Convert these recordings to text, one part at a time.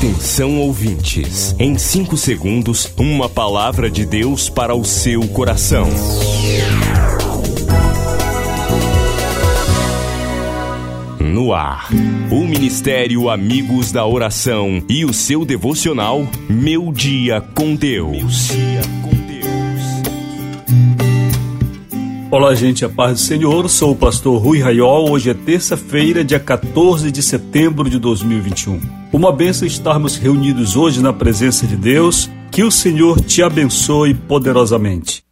Atenção ouvintes, em 5 segundos, uma palavra de Deus para o seu coração. No ar, o Ministério Amigos da Oração e o seu devocional Meu Dia com Deus. Olá, gente, a paz do Senhor. Sou o pastor Rui Raiol. Hoje é terça-feira, dia 14 de setembro de 2021. Uma benção estarmos reunidos hoje na presença de Deus. Que o Senhor te abençoe poderosamente.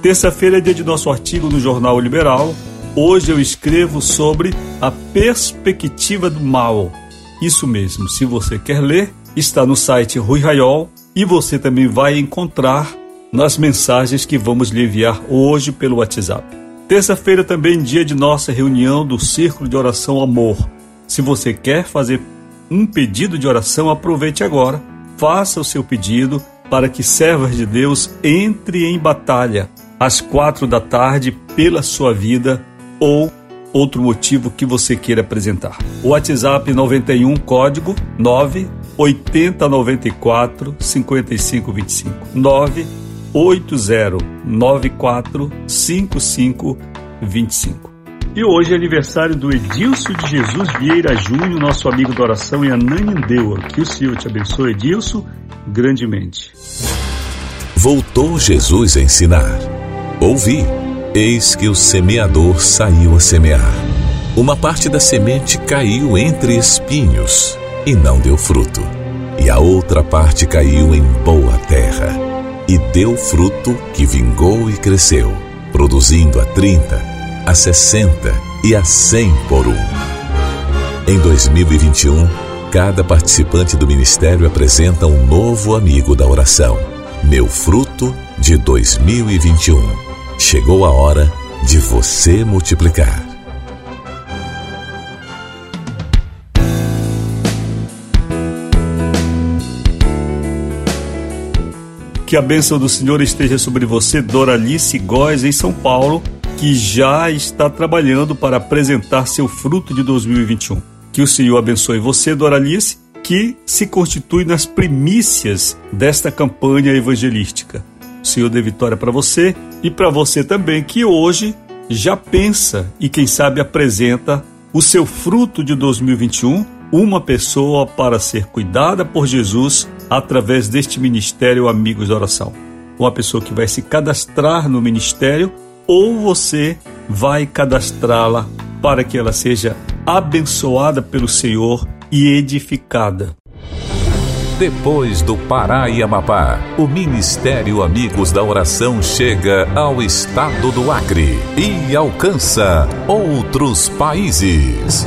Terça-feira é dia de nosso artigo no Jornal Liberal. Hoje eu escrevo sobre a perspectiva do mal. Isso mesmo, se você quer ler, está no site Rui Raiol e você também vai encontrar nas mensagens que vamos lhe enviar hoje pelo WhatsApp. Terça-feira também dia de nossa reunião do Círculo de Oração Amor. Se você quer fazer um pedido de oração, aproveite agora. Faça o seu pedido para que servas de Deus entre em batalha às quatro da tarde pela sua vida ou outro motivo que você queira apresentar. WhatsApp 91 código 9 8094 5525 98094 5525. E hoje é aniversário do Edilson de Jesus Vieira Júnior, nosso amigo da oração em Ananindeua. Que o Senhor te abençoe, Edilson, grandemente. Voltou Jesus a ensinar. Ouvi, eis que o semeador saiu a semear. Uma parte da semente caiu entre espinhos e não deu fruto. E a outra parte caiu em boa terra e deu fruto que vingou e cresceu, produzindo a 30, a 60 e a 100 por um. Em 2021, cada participante do ministério apresenta um novo amigo da oração. Meu fruto de 2021. Chegou a hora de você multiplicar. Que a bênção do Senhor esteja sobre você, Doralice Góes, em São Paulo, que já está trabalhando para apresentar seu fruto de 2021. Que o Senhor abençoe você, Doralice, que se constitui nas primícias desta campanha evangelística. O Senhor dê vitória para você e para você também, que hoje já pensa e quem sabe apresenta o seu fruto de 2021, uma pessoa para ser cuidada por Jesus através deste ministério Amigos da Oração. Uma pessoa que vai se cadastrar no ministério ou você vai cadastrá-la para que ela seja abençoada pelo Senhor e edificada. Depois do Pará e Amapá, o Ministério Amigos da Oração chega ao estado do Acre e alcança outros países.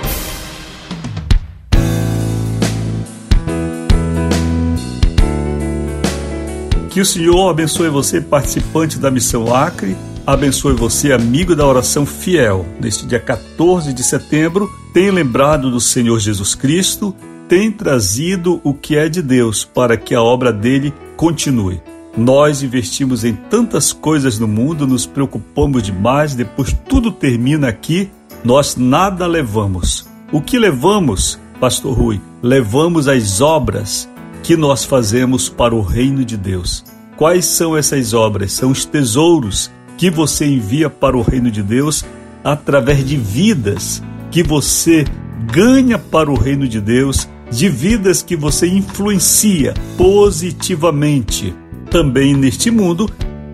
Que o Senhor abençoe você, participante da Missão Acre, abençoe você, amigo da oração fiel. Neste dia 14 de setembro, tem lembrado do Senhor Jesus Cristo, tem trazido o que é de Deus para que a obra dele continue. Nós investimos em tantas coisas no mundo, nos preocupamos demais, depois tudo termina aqui, nós nada levamos. O que levamos, Pastor Rui? Levamos as obras que nós fazemos para o reino de Deus. Quais são essas obras? São os tesouros que você envia para o reino de Deus através de vidas que você ganha para o reino de Deus, de vidas que você influencia positivamente também neste mundo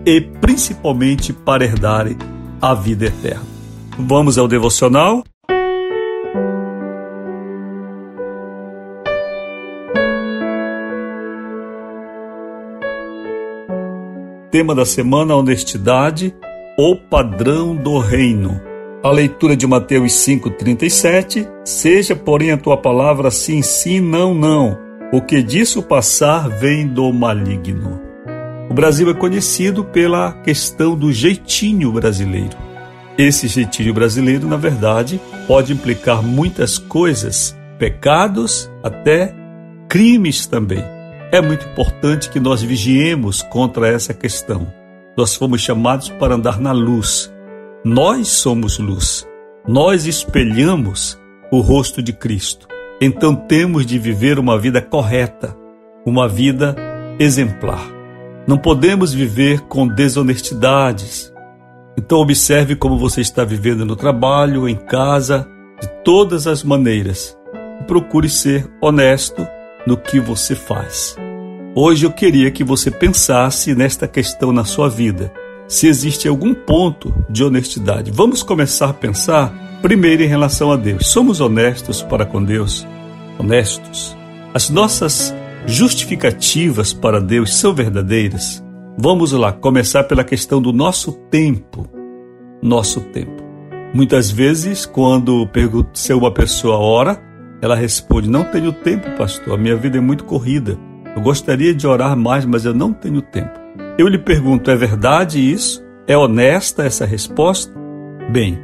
e principalmente para herdar a vida eterna. Vamos ao devocional. Tema da semana: honestidade, o padrão do reino. A leitura de Mateus 5,37: Seja, porém, a tua palavra sim, sim, não, não. O que disso passar vem do maligno. O Brasil é conhecido pela questão do jeitinho brasileiro. Esse jeitinho brasileiro, na verdade, pode implicar muitas coisas, pecados, até crimes também. É muito importante que nós vigiemos contra essa questão. Nós fomos chamados para andar na luz nós somos luz. Nós espelhamos o rosto de Cristo. Então temos de viver uma vida correta, uma vida exemplar. Não podemos viver com desonestidades. Então observe como você está vivendo no trabalho, em casa, de todas as maneiras. Procure ser honesto no que você faz. Hoje eu queria que você pensasse nesta questão na sua vida se existe algum ponto de honestidade. Vamos começar a pensar primeiro em relação a Deus. Somos honestos para com Deus? Honestos? As nossas justificativas para Deus são verdadeiras? Vamos lá, começar pela questão do nosso tempo. Nosso tempo. Muitas vezes, quando pergunto se uma pessoa ora, ela responde: Não tenho tempo, pastor, a minha vida é muito corrida. Eu gostaria de orar mais, mas eu não tenho tempo. Eu lhe pergunto: é verdade isso? É honesta essa resposta? Bem.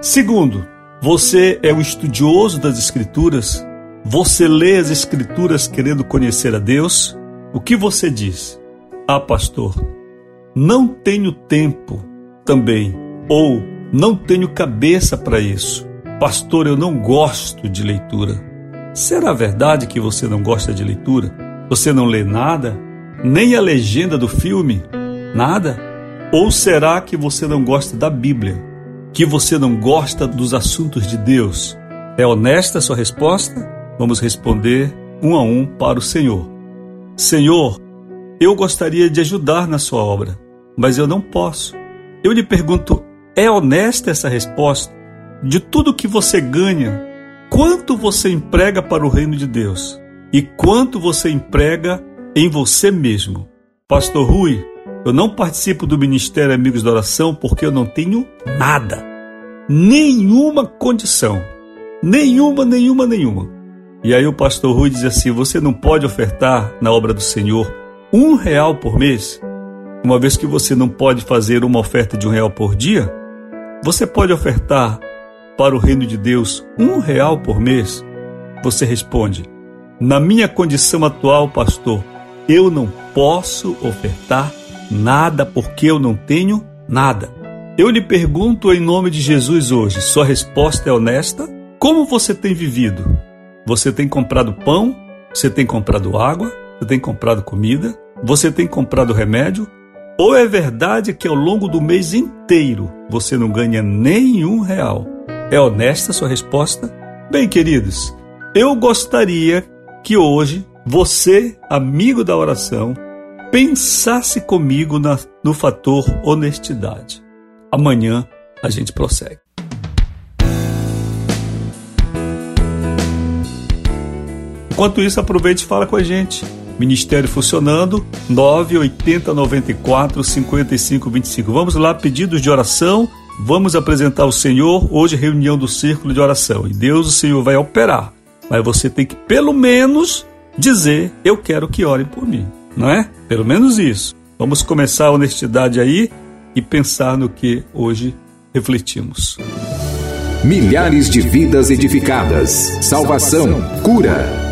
Segundo, você é um estudioso das Escrituras? Você lê as Escrituras querendo conhecer a Deus? O que você diz? Ah, pastor, não tenho tempo também. Ou não tenho cabeça para isso. Pastor, eu não gosto de leitura. Será verdade que você não gosta de leitura? Você não lê nada? nem a legenda do filme? Nada? Ou será que você não gosta da Bíblia? Que você não gosta dos assuntos de Deus? É honesta a sua resposta? Vamos responder um a um para o Senhor. Senhor, eu gostaria de ajudar na sua obra, mas eu não posso. Eu lhe pergunto, é honesta essa resposta? De tudo que você ganha, quanto você emprega para o reino de Deus? E quanto você emprega em você mesmo. Pastor Rui, eu não participo do Ministério Amigos da Oração porque eu não tenho nada, nenhuma condição, nenhuma, nenhuma, nenhuma. E aí o pastor Rui diz assim: você não pode ofertar na obra do Senhor um real por mês, uma vez que você não pode fazer uma oferta de um real por dia. Você pode ofertar para o reino de Deus um real por mês? Você responde: na minha condição atual, pastor, eu não posso ofertar nada porque eu não tenho nada. Eu lhe pergunto em nome de Jesus hoje, sua resposta é honesta? Como você tem vivido? Você tem comprado pão? Você tem comprado água? Você tem comprado comida? Você tem comprado remédio? Ou é verdade que ao longo do mês inteiro você não ganha nenhum real? É honesta a sua resposta? Bem, queridos, eu gostaria que hoje você, amigo da oração, pensasse comigo na, no fator honestidade. Amanhã a gente prossegue. Enquanto isso, aproveite e fala com a gente. Ministério funcionando, 980 94 55 25. Vamos lá, pedidos de oração. Vamos apresentar o Senhor. Hoje, reunião do círculo de oração. E Deus, o Senhor, vai operar. Mas você tem que, pelo menos, dizer: Eu quero que orem por mim, não é? Pelo menos isso. Vamos começar a honestidade aí e pensar no que hoje refletimos. Milhares de vidas edificadas, salvação, cura.